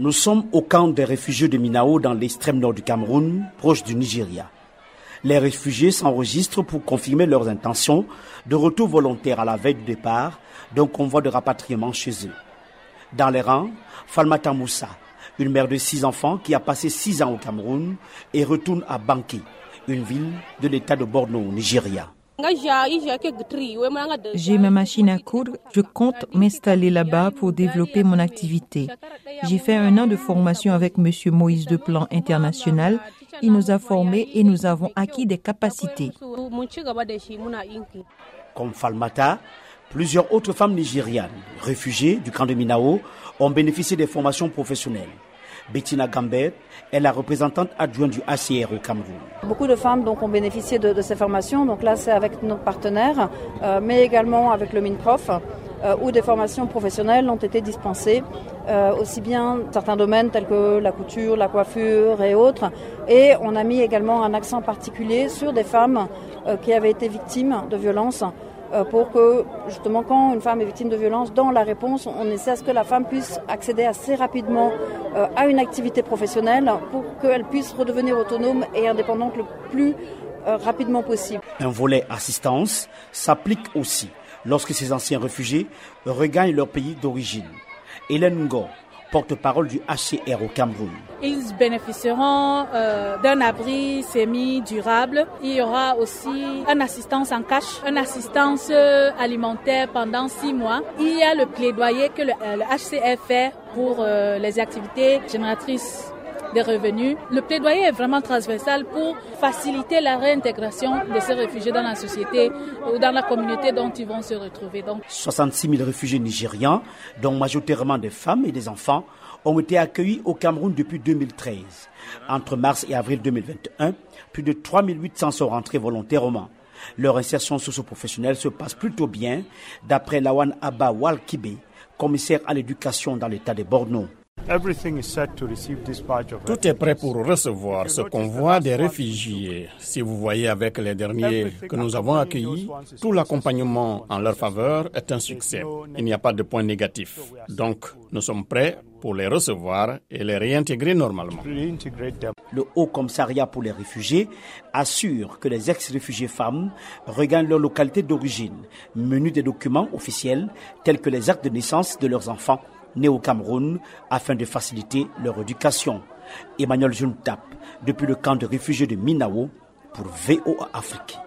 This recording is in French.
Nous sommes au camp des réfugiés de Minao dans l'extrême nord du Cameroun, proche du Nigeria. Les réfugiés s'enregistrent pour confirmer leurs intentions de retour volontaire à la veille du départ d'un convoi de rapatriement chez eux. Dans les rangs, Falmata Moussa, une mère de six enfants qui a passé six ans au Cameroun et retourne à Banki, une ville de l'état de Borno au Nigeria. J'ai ma machine à coudre. Je compte m'installer là-bas pour développer mon activité. J'ai fait un an de formation avec M. Moïse de Plan International. Il nous a formés et nous avons acquis des capacités. Comme Falmata, plusieurs autres femmes nigérianes, réfugiées du camp de Minao, ont bénéficié des formations professionnelles. Bettina Gambet est la représentante adjointe du ACR au Cameroun. Beaucoup de femmes ont bénéficié de, ces formations. Donc là, c'est avec nos partenaires, euh, mais également avec le MINPROF, euh, où des formations professionnelles ont été dispensées, euh, aussi bien certains domaines tels que la couture, la coiffure et autres. Et on a mis également un accent particulier sur des femmes qui avaient été victimes de violences pour que justement quand une femme est victime de violence, dans la réponse, on essaie à ce que la femme puisse accéder assez rapidement euh, à une activité professionnelle pour qu'elle puisse redevenir autonome et indépendante le plus euh, rapidement possible. Un volet assistance s'applique aussi lorsque ces anciens réfugiés regagnent leur pays d'origine. Hélène Ngo, porte-parole du HCR au Cameroun. Ils bénéficieront euh, d'un abri semi-durable. Il y aura aussi une assistance en cash, une assistance euh, alimentaire pendant six mois. Il y a le plaidoyer que le, HCR euh, fait pour les activités génératrices des revenus. Le plaidoyer est vraiment transversal pour faciliter la réintégration de ces réfugiés dans la société ou dans la communauté dont ils vont se retrouver. Donc. 66 000 réfugiés nigérians, dont majoritairement des femmes et des enfants, ont été accueillis au Cameroun depuis 2013. Entre mars et avril 2021, plus de 3 800 sont rentrés volontairement. Leur insertion socio-professionnelle se passe plutôt bien, d'après Lawan Abba Walkibe, commissaire à l'éducation dans l'état de Borno. Tout est prêt pour recevoir ce convoi des réfugiés. Si vous voyez avec les derniers que nous avons accueillis, tout l'accompagnement en leur faveur est un succès. Il n'y a pas de point négatif. Donc, nous sommes prêts pour les recevoir et les réintégrer normalement. Le Haut Commissariat pour les réfugiés assure que les ex-réfugiés femmes regagnent leur localité d'origine, menus des documents officiels tels que les actes de naissance de leurs enfants nés au Cameroun afin de faciliter leur éducation. Emmanuel Juntap, depuis le camp de réfugiés de Minao, pour VOA Afrique.